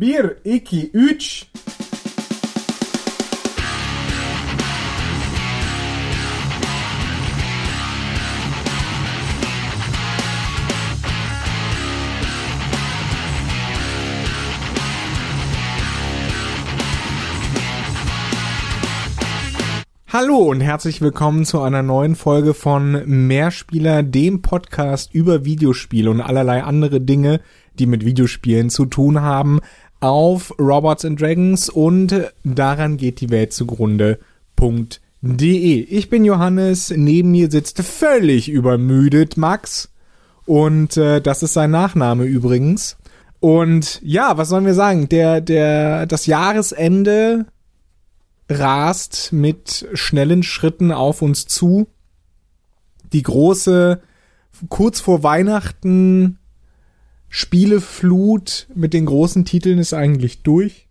Bir, iki, üç. Hallo und herzlich willkommen zu einer neuen Folge von Mehrspieler, dem Podcast über Videospiele und allerlei andere Dinge, die mit Videospielen zu tun haben, auf Robots and Dragons und daran geht die Welt zugrunde.de. Ich bin Johannes, neben mir sitzt völlig übermüdet Max und äh, das ist sein Nachname übrigens. Und ja, was sollen wir sagen? Der, der, das Jahresende rast mit schnellen Schritten auf uns zu. Die große, kurz vor Weihnachten Spieleflut mit den großen Titeln ist eigentlich durch.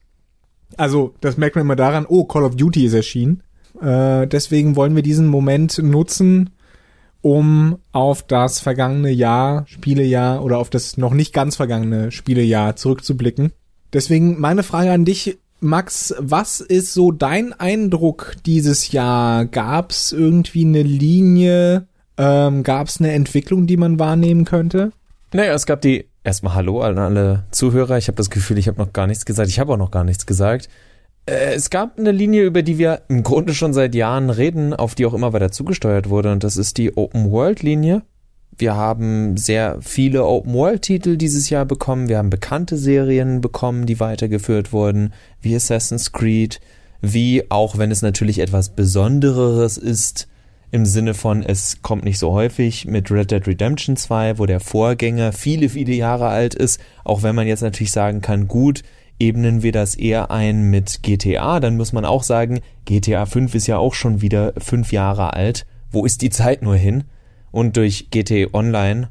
Also, das merkt man immer daran, oh, Call of Duty ist erschienen. Äh, deswegen wollen wir diesen Moment nutzen, um auf das vergangene Jahr, Spielejahr oder auf das noch nicht ganz vergangene Spielejahr zurückzublicken. Deswegen meine Frage an dich, Max, was ist so dein Eindruck dieses Jahr? Gab es irgendwie eine Linie? Ähm, Gab es eine Entwicklung, die man wahrnehmen könnte? Naja, es gab die erstmal Hallo an alle Zuhörer. Ich habe das Gefühl, ich habe noch gar nichts gesagt. Ich habe auch noch gar nichts gesagt. Äh, es gab eine Linie, über die wir im Grunde schon seit Jahren reden, auf die auch immer weiter zugesteuert wurde, und das ist die Open World Linie. Wir haben sehr viele Open-World-Titel dieses Jahr bekommen. Wir haben bekannte Serien bekommen, die weitergeführt wurden, wie Assassin's Creed, wie auch wenn es natürlich etwas Besondereres ist, im Sinne von, es kommt nicht so häufig mit Red Dead Redemption 2, wo der Vorgänger viele, viele Jahre alt ist, auch wenn man jetzt natürlich sagen kann, gut, ebnen wir das eher ein mit GTA, dann muss man auch sagen, GTA 5 ist ja auch schon wieder fünf Jahre alt. Wo ist die Zeit nur hin? und durch GT Online,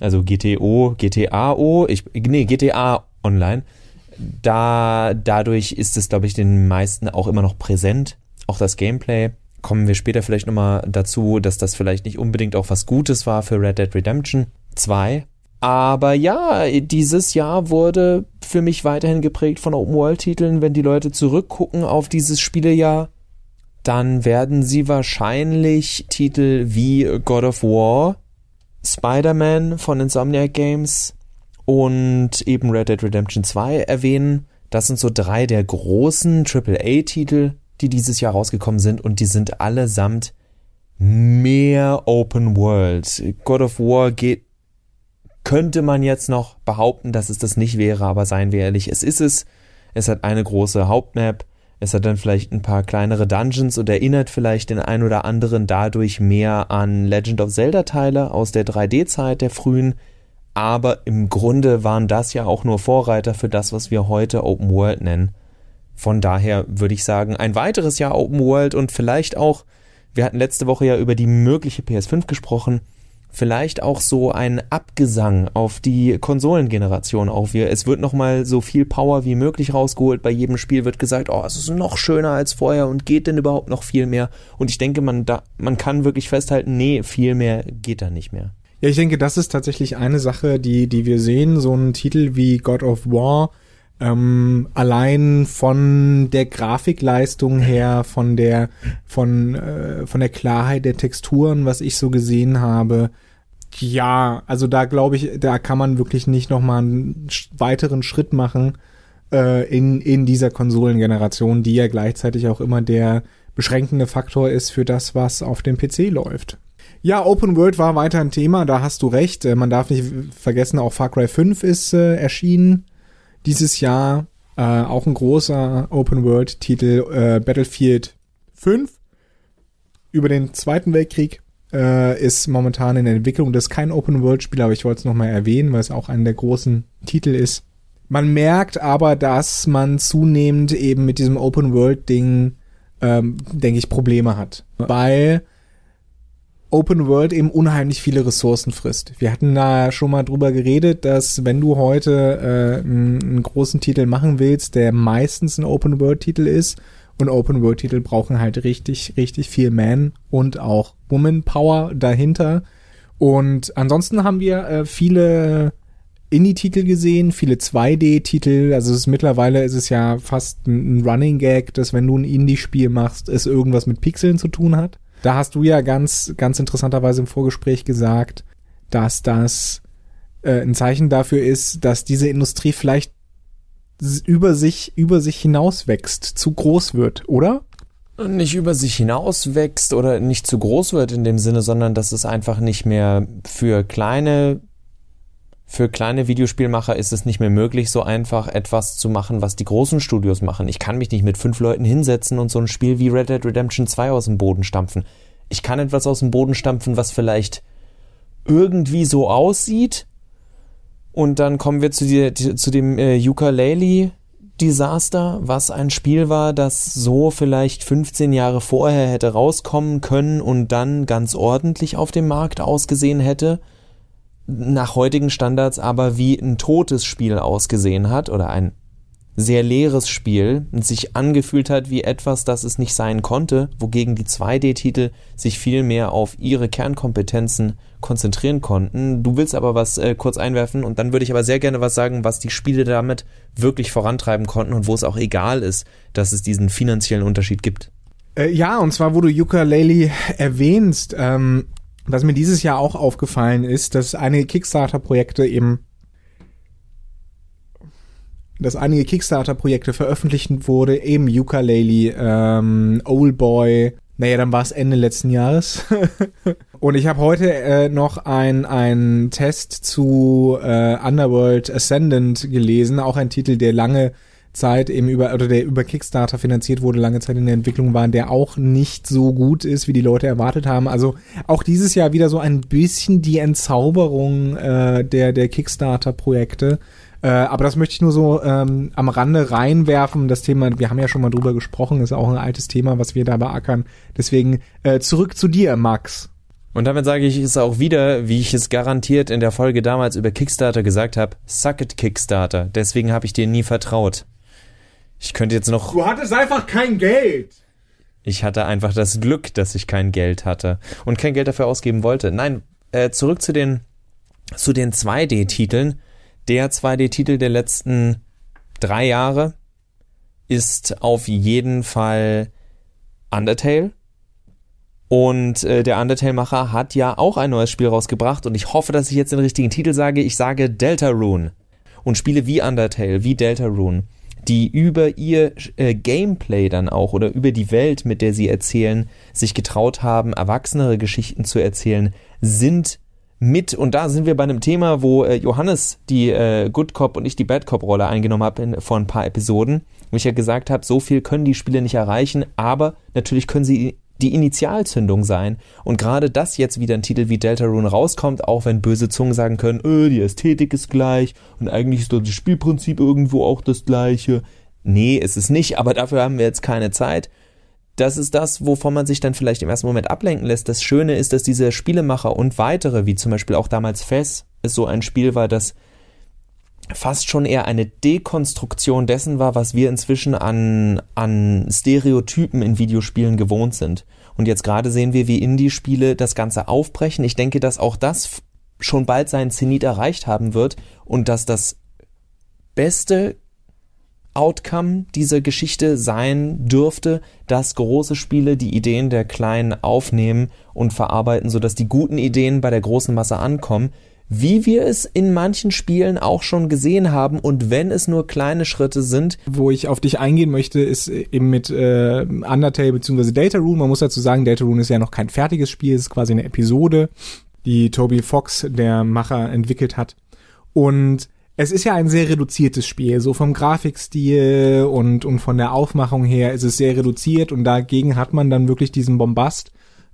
also GTO, GTAO, ich, nee, GTA Online, da, dadurch ist es, glaube ich, den meisten auch immer noch präsent. Auch das Gameplay. Kommen wir später vielleicht nochmal dazu, dass das vielleicht nicht unbedingt auch was Gutes war für Red Dead Redemption 2. Aber ja, dieses Jahr wurde für mich weiterhin geprägt von Open-World-Titeln. Wenn die Leute zurückgucken auf dieses Spielejahr, dann werden sie wahrscheinlich Titel wie God of War, Spider-Man von Insomniac Games und eben Red Dead Redemption 2 erwähnen. Das sind so drei der großen AAA-Titel, die dieses Jahr rausgekommen sind und die sind allesamt mehr Open World. God of War geht, könnte man jetzt noch behaupten, dass es das nicht wäre, aber seien wir ehrlich, es ist es. Es hat eine große Hauptmap, es hat dann vielleicht ein paar kleinere Dungeons und erinnert vielleicht den ein oder anderen dadurch mehr an Legend of Zelda Teile aus der 3D-Zeit der frühen. Aber im Grunde waren das ja auch nur Vorreiter für das, was wir heute Open World nennen. Von daher würde ich sagen, ein weiteres Jahr Open World und vielleicht auch, wir hatten letzte Woche ja über die mögliche PS5 gesprochen, vielleicht auch so ein Abgesang auf die Konsolengeneration auf. Wir, es wird nochmal so viel Power wie möglich rausgeholt. Bei jedem Spiel wird gesagt, oh, es ist noch schöner als vorher und geht denn überhaupt noch viel mehr? Und ich denke, man, da, man kann wirklich festhalten, nee, viel mehr geht da nicht mehr. Ja, ich denke, das ist tatsächlich eine Sache, die, die wir sehen. So ein Titel wie God of War, ähm, allein von der Grafikleistung her, von der, von, äh, von der Klarheit der Texturen, was ich so gesehen habe, ja, also da glaube ich, da kann man wirklich nicht nochmal einen weiteren Schritt machen äh, in, in dieser Konsolengeneration, die ja gleichzeitig auch immer der beschränkende Faktor ist für das, was auf dem PC läuft. Ja, Open World war weiter ein Thema, da hast du recht. Äh, man darf nicht vergessen, auch Far Cry 5 ist äh, erschienen dieses Jahr. Äh, auch ein großer Open World Titel, äh, Battlefield 5 über den Zweiten Weltkrieg äh, ist momentan in der Entwicklung. Das ist kein Open-World-Spiel, aber ich wollte es nochmal erwähnen, weil es auch einer der großen Titel ist. Man merkt aber, dass man zunehmend eben mit diesem Open-World-Ding, ähm, denke ich, Probleme hat. Weil Open World eben unheimlich viele Ressourcen frisst. Wir hatten da schon mal drüber geredet, dass wenn du heute äh, einen, großen Titel machen willst, der meistens ein Open World Titel ist und Open World Titel brauchen halt richtig, richtig viel Man und auch Woman Power dahinter. Und ansonsten haben wir äh, viele Indie-Titel gesehen, viele 2D-Titel. Also es ist, mittlerweile ist es ja fast ein Running Gag, dass wenn du ein Indie-Spiel machst, es irgendwas mit Pixeln zu tun hat. Da hast du ja ganz, ganz interessanterweise im Vorgespräch gesagt, dass das äh, ein Zeichen dafür ist, dass diese Industrie vielleicht über sich, über sich hinaus wächst, zu groß wird, oder? nicht über sich hinaus wächst oder nicht zu groß wird in dem Sinne, sondern dass es einfach nicht mehr für kleine für kleine Videospielmacher ist es nicht mehr möglich, so einfach etwas zu machen, was die großen Studios machen. Ich kann mich nicht mit fünf Leuten hinsetzen und so ein Spiel wie Red Dead Redemption 2 aus dem Boden stampfen. Ich kann etwas aus dem Boden stampfen, was vielleicht irgendwie so aussieht. Und dann kommen wir zu, die, zu dem äh, Ukulele Desaster, was ein Spiel war, das so vielleicht 15 Jahre vorher hätte rauskommen können und dann ganz ordentlich auf dem Markt ausgesehen hätte, nach heutigen Standards aber wie ein totes Spiel ausgesehen hat oder ein sehr leeres Spiel und sich angefühlt hat wie etwas, das es nicht sein konnte, wogegen die 2D-Titel sich viel mehr auf ihre Kernkompetenzen konzentrieren konnten. Du willst aber was äh, kurz einwerfen und dann würde ich aber sehr gerne was sagen, was die Spiele damit wirklich vorantreiben konnten und wo es auch egal ist, dass es diesen finanziellen Unterschied gibt. Äh, ja, und zwar, wo du Yooka-Laylee erwähnst, ähm, was mir dieses Jahr auch aufgefallen ist, dass einige Kickstarter-Projekte eben dass einige Kickstarter-Projekte veröffentlicht wurde, eben Ukulele, ähm, Old Boy, naja, dann war es Ende letzten Jahres. und ich habe heute äh, noch einen Test zu äh, Underworld Ascendant gelesen, auch ein Titel, der lange Zeit eben über oder der über Kickstarter finanziert wurde, lange Zeit in der Entwicklung war, der auch nicht so gut ist, wie die Leute erwartet haben. Also auch dieses Jahr wieder so ein bisschen die Entzauberung äh, der der Kickstarter Projekte. Äh, aber das möchte ich nur so ähm, am Rande reinwerfen. Das Thema, wir haben ja schon mal drüber gesprochen, ist auch ein altes Thema, was wir da beackern. Deswegen äh, zurück zu dir, Max. Und damit sage ich es auch wieder, wie ich es garantiert in der Folge damals über Kickstarter gesagt habe, suck it Kickstarter. Deswegen habe ich dir nie vertraut. Ich könnte jetzt noch. Du hattest einfach kein Geld. Ich hatte einfach das Glück, dass ich kein Geld hatte und kein Geld dafür ausgeben wollte. Nein, äh, zurück zu den zu den 2D-Titeln der 2D-Titel der letzten drei Jahre ist auf jeden Fall Undertale. Und äh, der Undertale-Macher hat ja auch ein neues Spiel rausgebracht und ich hoffe, dass ich jetzt den richtigen Titel sage. Ich sage Deltarune. Und Spiele wie Undertale, wie Deltarune, die über ihr äh, Gameplay dann auch oder über die Welt, mit der sie erzählen, sich getraut haben, erwachsenere Geschichten zu erzählen, sind mit, und da sind wir bei einem Thema, wo äh, Johannes die äh, Good Cop und ich die Bad Cop Rolle eingenommen habe vor ein paar Episoden, wo ich ja gesagt habe, so viel können die Spiele nicht erreichen, aber natürlich können sie die Initialzündung sein. Und gerade das jetzt wieder ein Titel wie Deltarune rauskommt, auch wenn böse Zungen sagen können, öh, die Ästhetik ist gleich und eigentlich ist das Spielprinzip irgendwo auch das gleiche. Nee, ist es nicht, aber dafür haben wir jetzt keine Zeit das ist das, wovon man sich dann vielleicht im ersten Moment ablenken lässt. Das Schöne ist, dass diese Spielemacher und weitere, wie zum Beispiel auch damals Fess, es so ein Spiel war, das fast schon eher eine Dekonstruktion dessen war, was wir inzwischen an, an Stereotypen in Videospielen gewohnt sind. Und jetzt gerade sehen wir, wie Indie-Spiele das Ganze aufbrechen. Ich denke, dass auch das schon bald seinen Zenit erreicht haben wird und dass das beste Outcome dieser Geschichte sein dürfte, dass große Spiele die Ideen der Kleinen aufnehmen und verarbeiten, sodass die guten Ideen bei der großen Masse ankommen, wie wir es in manchen Spielen auch schon gesehen haben und wenn es nur kleine Schritte sind. Wo ich auf dich eingehen möchte, ist eben mit äh, Undertale bzw. Deltarune. Man muss dazu sagen, Deltarune ist ja noch kein fertiges Spiel, es ist quasi eine Episode, die Toby Fox, der Macher, entwickelt hat. Und es ist ja ein sehr reduziertes Spiel, so vom Grafikstil und, und von der Aufmachung her ist es sehr reduziert und dagegen hat man dann wirklich diesen Bombast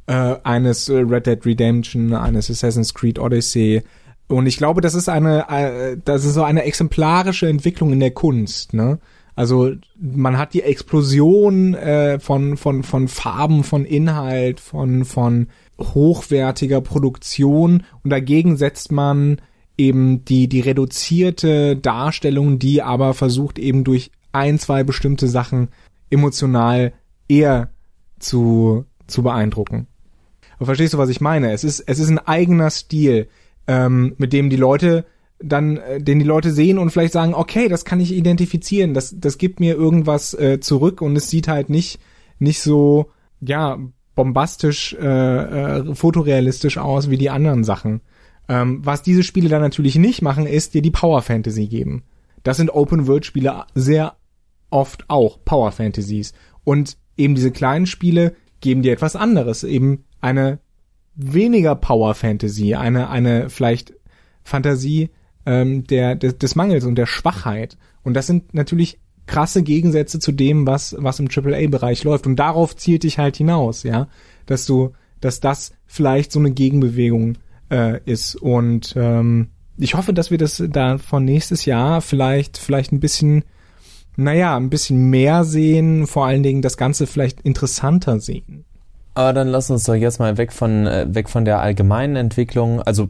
äh, eines Red Dead Redemption, eines Assassin's Creed Odyssey. Und ich glaube, das ist eine, äh, das ist so eine exemplarische Entwicklung in der Kunst, ne? Also man hat die Explosion äh, von von von Farben, von Inhalt, von von hochwertiger Produktion und dagegen setzt man eben die, die reduzierte Darstellung, die aber versucht eben durch ein, zwei bestimmte Sachen emotional eher zu, zu beeindrucken. Aber verstehst du, was ich meine? Es ist, es ist ein eigener Stil, ähm, mit dem die Leute dann äh, den die Leute sehen und vielleicht sagen, okay, das kann ich identifizieren, das das gibt mir irgendwas äh, zurück und es sieht halt nicht nicht so ja bombastisch äh, äh, fotorealistisch aus wie die anderen Sachen. Ähm, was diese Spiele dann natürlich nicht machen, ist dir die Power Fantasy geben. Das sind Open World Spiele sehr oft auch Power Fantasies und eben diese kleinen Spiele geben dir etwas anderes, eben eine weniger Power Fantasy, eine eine vielleicht Fantasie ähm, der, des, des Mangels und der Schwachheit. Und das sind natürlich krasse Gegensätze zu dem, was, was im AAA-Bereich läuft. Und darauf zielt dich halt hinaus, ja, dass du, dass das vielleicht so eine Gegenbewegung äh, ist. Und ähm, ich hoffe, dass wir das da von nächstes Jahr vielleicht, vielleicht ein bisschen, naja, ein bisschen mehr sehen, vor allen Dingen das Ganze vielleicht interessanter sehen. Aber dann lass uns doch jetzt mal weg von, äh, weg von der allgemeinen Entwicklung. Also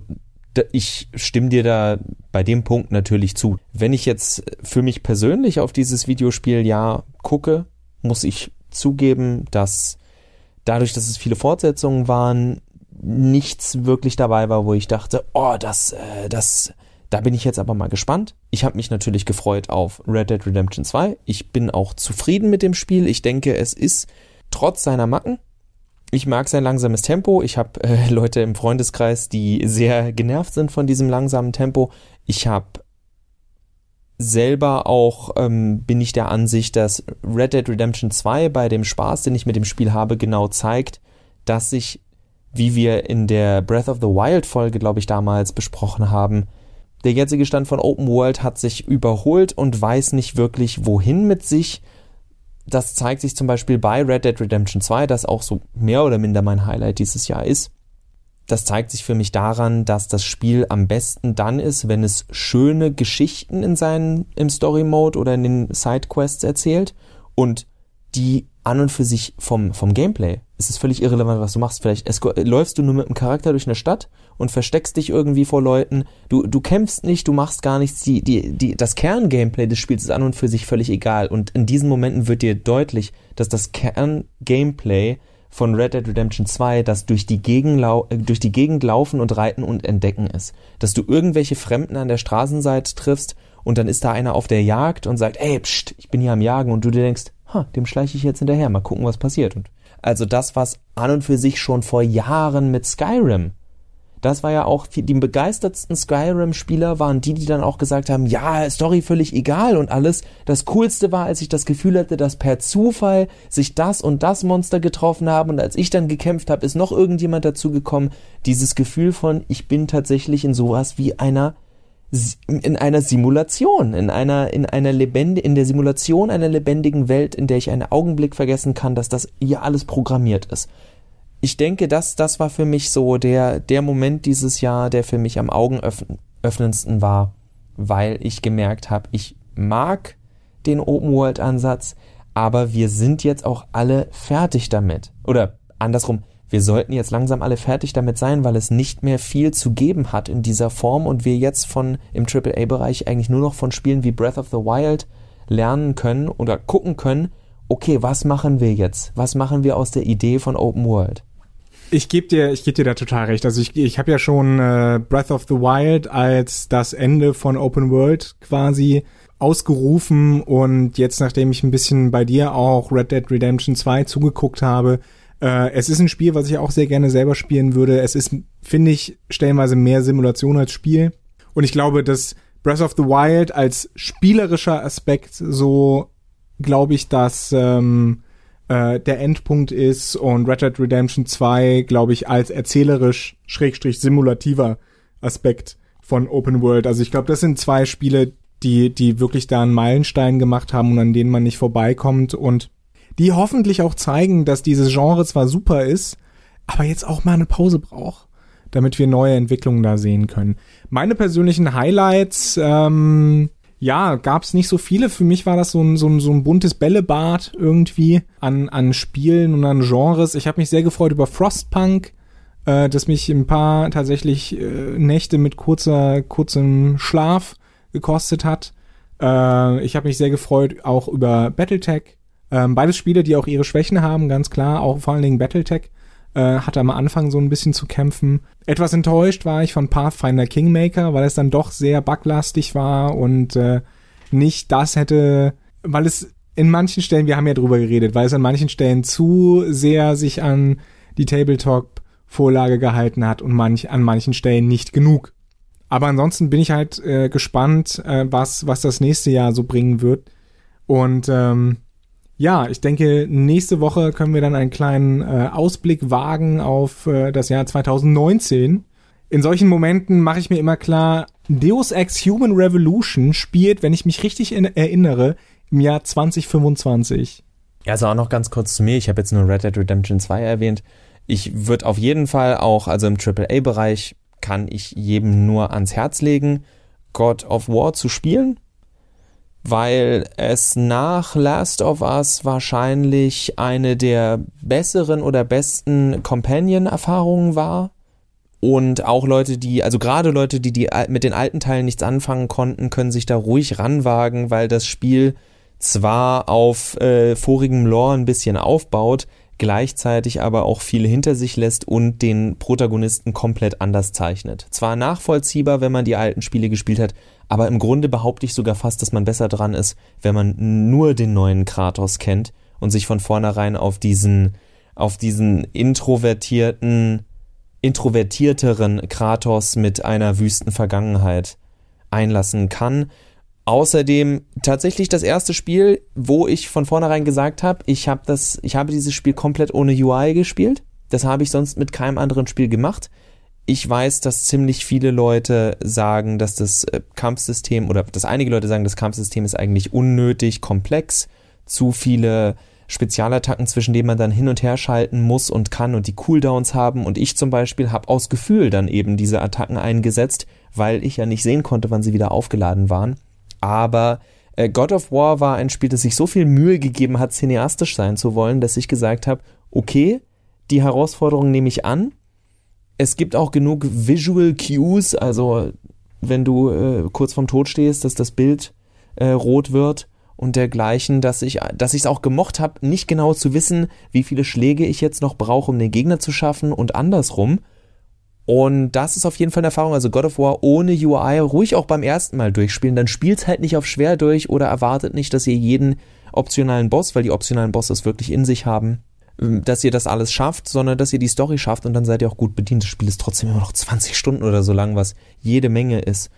ich stimme dir da bei dem Punkt natürlich zu. Wenn ich jetzt für mich persönlich auf dieses Videospiel ja gucke, muss ich zugeben, dass dadurch, dass es viele Fortsetzungen waren, nichts wirklich dabei war, wo ich dachte, oh, das, äh, das, da bin ich jetzt aber mal gespannt. Ich habe mich natürlich gefreut auf Red Dead Redemption 2. Ich bin auch zufrieden mit dem Spiel. Ich denke, es ist trotz seiner Macken ich mag sein langsames Tempo. Ich habe äh, Leute im Freundeskreis, die sehr genervt sind von diesem langsamen Tempo. Ich habe selber auch ähm, bin ich der Ansicht, dass Red Dead Redemption 2 bei dem Spaß, den ich mit dem Spiel habe, genau zeigt, dass sich, wie wir in der Breath of the Wild Folge, glaube ich, damals besprochen haben, der jetzige Stand von Open World hat sich überholt und weiß nicht wirklich, wohin mit sich das zeigt sich zum Beispiel bei Red Dead Redemption 2, das auch so mehr oder minder mein Highlight dieses Jahr ist. Das zeigt sich für mich daran, dass das Spiel am besten dann ist, wenn es schöne Geschichten in seinen, im Story Mode oder in den Sidequests erzählt und die an und für sich vom, vom Gameplay es ist völlig irrelevant, was du machst. Vielleicht läufst du nur mit einem Charakter durch eine Stadt und versteckst dich irgendwie vor Leuten. Du, du kämpfst nicht, du machst gar nichts. Die, die, die, das Kerngameplay des Spiels ist an und für sich völlig egal. Und in diesen Momenten wird dir deutlich, dass das Kerngameplay von Red Dead Redemption 2 das durch die, Gegenlau durch die Gegend laufen und reiten und entdecken ist. Dass du irgendwelche Fremden an der Straßenseite triffst und dann ist da einer auf der Jagd und sagt, ey, pst, ich bin hier am Jagen und du dir denkst, ha, dem schleiche ich jetzt hinterher, mal gucken, was passiert. Und also das, was an und für sich schon vor Jahren mit Skyrim. Das war ja auch, die begeistertsten Skyrim-Spieler waren die, die dann auch gesagt haben, ja, Story völlig egal und alles. Das Coolste war, als ich das Gefühl hatte, dass per Zufall sich das und das Monster getroffen haben und als ich dann gekämpft habe, ist noch irgendjemand dazu gekommen. Dieses Gefühl von, ich bin tatsächlich in sowas wie einer in einer Simulation, in einer, in einer lebende, in der Simulation einer lebendigen Welt, in der ich einen Augenblick vergessen kann, dass das hier alles programmiert ist. Ich denke, das, das war für mich so der, der Moment dieses Jahr, der für mich am augenöffnendsten war, weil ich gemerkt habe, ich mag den Open World Ansatz, aber wir sind jetzt auch alle fertig damit. Oder andersrum, wir sollten jetzt langsam alle fertig damit sein, weil es nicht mehr viel zu geben hat in dieser Form und wir jetzt von im AAA-Bereich eigentlich nur noch von Spielen wie Breath of the Wild lernen können oder gucken können, okay, was machen wir jetzt? Was machen wir aus der Idee von Open World? Ich gebe dir, ich gebe dir da total recht. Also ich, ich habe ja schon äh, Breath of the Wild als das Ende von Open World quasi ausgerufen und jetzt, nachdem ich ein bisschen bei dir auch Red Dead Redemption 2 zugeguckt habe, äh, es ist ein Spiel, was ich auch sehr gerne selber spielen würde. Es ist, finde ich, stellenweise mehr Simulation als Spiel. Und ich glaube, dass Breath of the Wild als spielerischer Aspekt so, glaube ich, dass ähm, äh, der Endpunkt ist und Red Dead Redemption 2, glaube ich, als erzählerisch, schrägstrich simulativer Aspekt von Open World. Also ich glaube, das sind zwei Spiele, die, die wirklich da einen Meilenstein gemacht haben und an denen man nicht vorbeikommt und die hoffentlich auch zeigen, dass dieses Genre zwar super ist, aber jetzt auch mal eine Pause braucht, damit wir neue Entwicklungen da sehen können. Meine persönlichen Highlights, ähm, ja, gab's nicht so viele. Für mich war das so ein, so ein, so ein buntes Bällebad irgendwie an, an Spielen und an Genres. Ich habe mich sehr gefreut über Frostpunk, äh, das mich ein paar tatsächlich äh, Nächte mit kurzer, kurzem Schlaf gekostet hat. Äh, ich habe mich sehr gefreut auch über Battletech, ähm, beides Spiele, die auch ihre Schwächen haben, ganz klar, auch vor allen Dingen Battletech. äh, hatte am Anfang so ein bisschen zu kämpfen. Etwas enttäuscht war ich von Pathfinder Kingmaker, weil es dann doch sehr buglastig war und äh, nicht das hätte, weil es in manchen Stellen, wir haben ja drüber geredet, weil es an manchen Stellen zu sehr sich an die Tabletop-Vorlage gehalten hat und manch, an manchen Stellen nicht genug. Aber ansonsten bin ich halt äh, gespannt, äh, was, was das nächste Jahr so bringen wird. Und ähm, ja, ich denke, nächste Woche können wir dann einen kleinen äh, Ausblick wagen auf äh, das Jahr 2019. In solchen Momenten mache ich mir immer klar, Deus Ex Human Revolution spielt, wenn ich mich richtig erinnere, im Jahr 2025. Ja, also auch noch ganz kurz zu mir. Ich habe jetzt nur Red Dead Redemption 2 erwähnt. Ich würde auf jeden Fall auch, also im AAA-Bereich, kann ich jedem nur ans Herz legen, God of War zu spielen, weil es nach Last of Us wahrscheinlich eine der besseren oder besten Companion-Erfahrungen war. Und auch Leute, die, also gerade Leute, die, die mit den alten Teilen nichts anfangen konnten, können sich da ruhig ranwagen, weil das Spiel zwar auf äh, vorigem Lore ein bisschen aufbaut, gleichzeitig aber auch viel hinter sich lässt und den Protagonisten komplett anders zeichnet. Zwar nachvollziehbar, wenn man die alten Spiele gespielt hat, aber im Grunde behaupte ich sogar fast, dass man besser dran ist, wenn man nur den neuen Kratos kennt und sich von vornherein auf diesen, auf diesen introvertierten, introvertierteren Kratos mit einer wüsten Vergangenheit einlassen kann Außerdem tatsächlich das erste Spiel, wo ich von vornherein gesagt habe, ich habe das, ich habe dieses Spiel komplett ohne UI gespielt. Das habe ich sonst mit keinem anderen Spiel gemacht. Ich weiß, dass ziemlich viele Leute sagen, dass das äh, Kampfsystem oder dass einige Leute sagen, das Kampfsystem ist eigentlich unnötig komplex, zu viele Spezialattacken, zwischen denen man dann hin und her schalten muss und kann und die Cooldowns haben. Und ich zum Beispiel habe aus Gefühl dann eben diese Attacken eingesetzt, weil ich ja nicht sehen konnte, wann sie wieder aufgeladen waren. Aber äh, God of War war ein Spiel, das sich so viel Mühe gegeben hat, cineastisch sein zu wollen, dass ich gesagt habe, okay, die Herausforderung nehme ich an. Es gibt auch genug Visual Cues, also wenn du äh, kurz vorm Tod stehst, dass das Bild äh, rot wird und dergleichen, dass ich dass ich es auch gemocht habe, nicht genau zu wissen, wie viele Schläge ich jetzt noch brauche, um den Gegner zu schaffen und andersrum. Und das ist auf jeden Fall eine Erfahrung. Also God of War ohne UI ruhig auch beim ersten Mal durchspielen. Dann spielt halt nicht auf schwer durch oder erwartet nicht, dass ihr jeden optionalen Boss, weil die optionalen Bosses wirklich in sich haben, dass ihr das alles schafft, sondern dass ihr die Story schafft und dann seid ihr auch gut bedient. Das Spiel ist trotzdem immer noch 20 Stunden oder so lang, was jede Menge ist.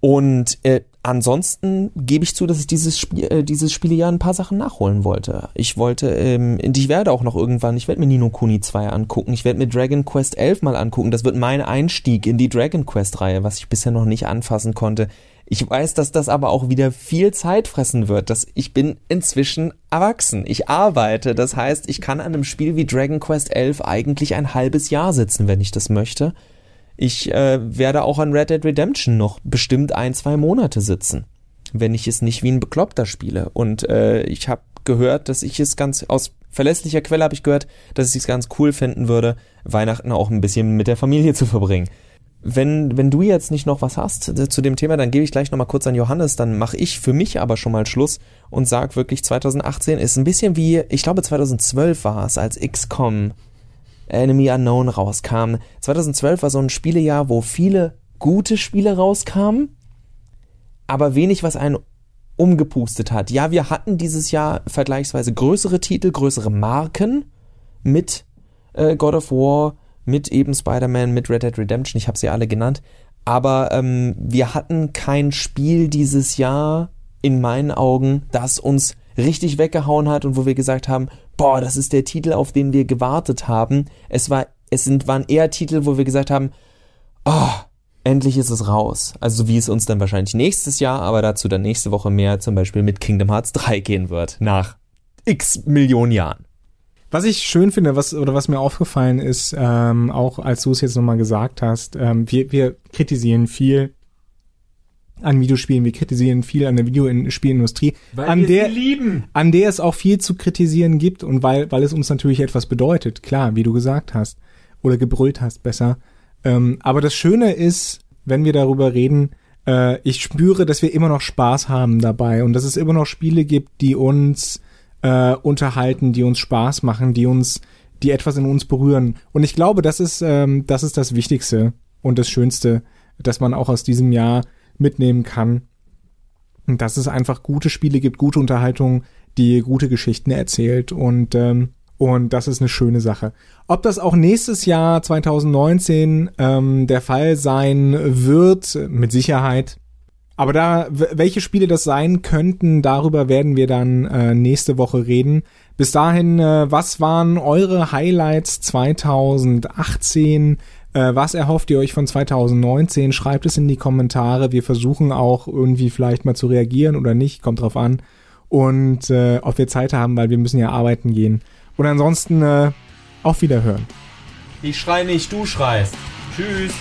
Und äh, ansonsten gebe ich zu, dass ich dieses Spiel, äh, dieses Spielejahr ein paar Sachen nachholen wollte. Ich wollte, ähm, ich werde auch noch irgendwann, ich werde mir Nino Kuni 2 angucken, ich werde mir Dragon Quest 11 mal angucken. Das wird mein Einstieg in die Dragon Quest Reihe, was ich bisher noch nicht anfassen konnte. Ich weiß, dass das aber auch wieder viel Zeit fressen wird. Dass ich bin inzwischen erwachsen. Ich arbeite. Das heißt, ich kann an einem Spiel wie Dragon Quest 11 eigentlich ein halbes Jahr sitzen, wenn ich das möchte. Ich äh, werde auch an Red Dead Redemption noch bestimmt ein, zwei Monate sitzen, wenn ich es nicht wie ein Bekloppter spiele. Und äh, ich habe gehört, dass ich es ganz aus verlässlicher Quelle habe ich gehört, dass ich es ganz cool finden würde, Weihnachten auch ein bisschen mit der Familie zu verbringen. Wenn, wenn du jetzt nicht noch was hast zu dem Thema, dann gebe ich gleich nochmal kurz an Johannes, dann mache ich für mich aber schon mal Schluss und sag wirklich 2018 ist ein bisschen wie, ich glaube 2012 war es, als XCOM Enemy Unknown rauskam. 2012 war so ein Spielejahr, wo viele gute Spiele rauskamen, aber wenig, was einen umgepustet hat. Ja, wir hatten dieses Jahr vergleichsweise größere Titel, größere Marken mit äh, God of War, mit eben Spider-Man, mit Red Dead Redemption, ich habe sie alle genannt. Aber ähm, wir hatten kein Spiel dieses Jahr in meinen Augen, das uns richtig weggehauen hat und wo wir gesagt haben, boah, das ist der Titel, auf den wir gewartet haben. Es war, es sind, waren eher Titel, wo wir gesagt haben, oh, endlich ist es raus. Also wie es uns dann wahrscheinlich nächstes Jahr, aber dazu dann nächste Woche mehr zum Beispiel mit Kingdom Hearts 3 gehen wird. Nach x Millionen Jahren. Was ich schön finde, was oder was mir aufgefallen ist, ähm, auch als du es jetzt nochmal gesagt hast, ähm, wir, wir kritisieren viel an Videospielen. Wir kritisieren viel an der Videospielindustrie, weil an der, lieben. an der es auch viel zu kritisieren gibt und weil, weil es uns natürlich etwas bedeutet. Klar, wie du gesagt hast oder gebrüllt hast, besser. Ähm, aber das Schöne ist, wenn wir darüber reden, äh, ich spüre, dass wir immer noch Spaß haben dabei und dass es immer noch Spiele gibt, die uns äh, unterhalten, die uns Spaß machen, die uns die etwas in uns berühren. Und ich glaube, das ist, ähm, das ist das Wichtigste und das Schönste, dass man auch aus diesem Jahr mitnehmen kann. Dass es einfach gute Spiele gibt, gute Unterhaltung, die gute Geschichten erzählt und ähm, und das ist eine schöne Sache. Ob das auch nächstes Jahr 2019 ähm, der Fall sein wird, mit Sicherheit. Aber da, welche Spiele das sein könnten, darüber werden wir dann äh, nächste Woche reden. Bis dahin, äh, was waren eure Highlights 2018? Äh, was erhofft ihr euch von 2019? Schreibt es in die Kommentare. Wir versuchen auch irgendwie vielleicht mal zu reagieren oder nicht, kommt drauf an. Und äh, ob wir Zeit haben, weil wir müssen ja arbeiten gehen. Und ansonsten äh, auf Wiederhören. Ich schrei nicht, du schreist. Tschüss.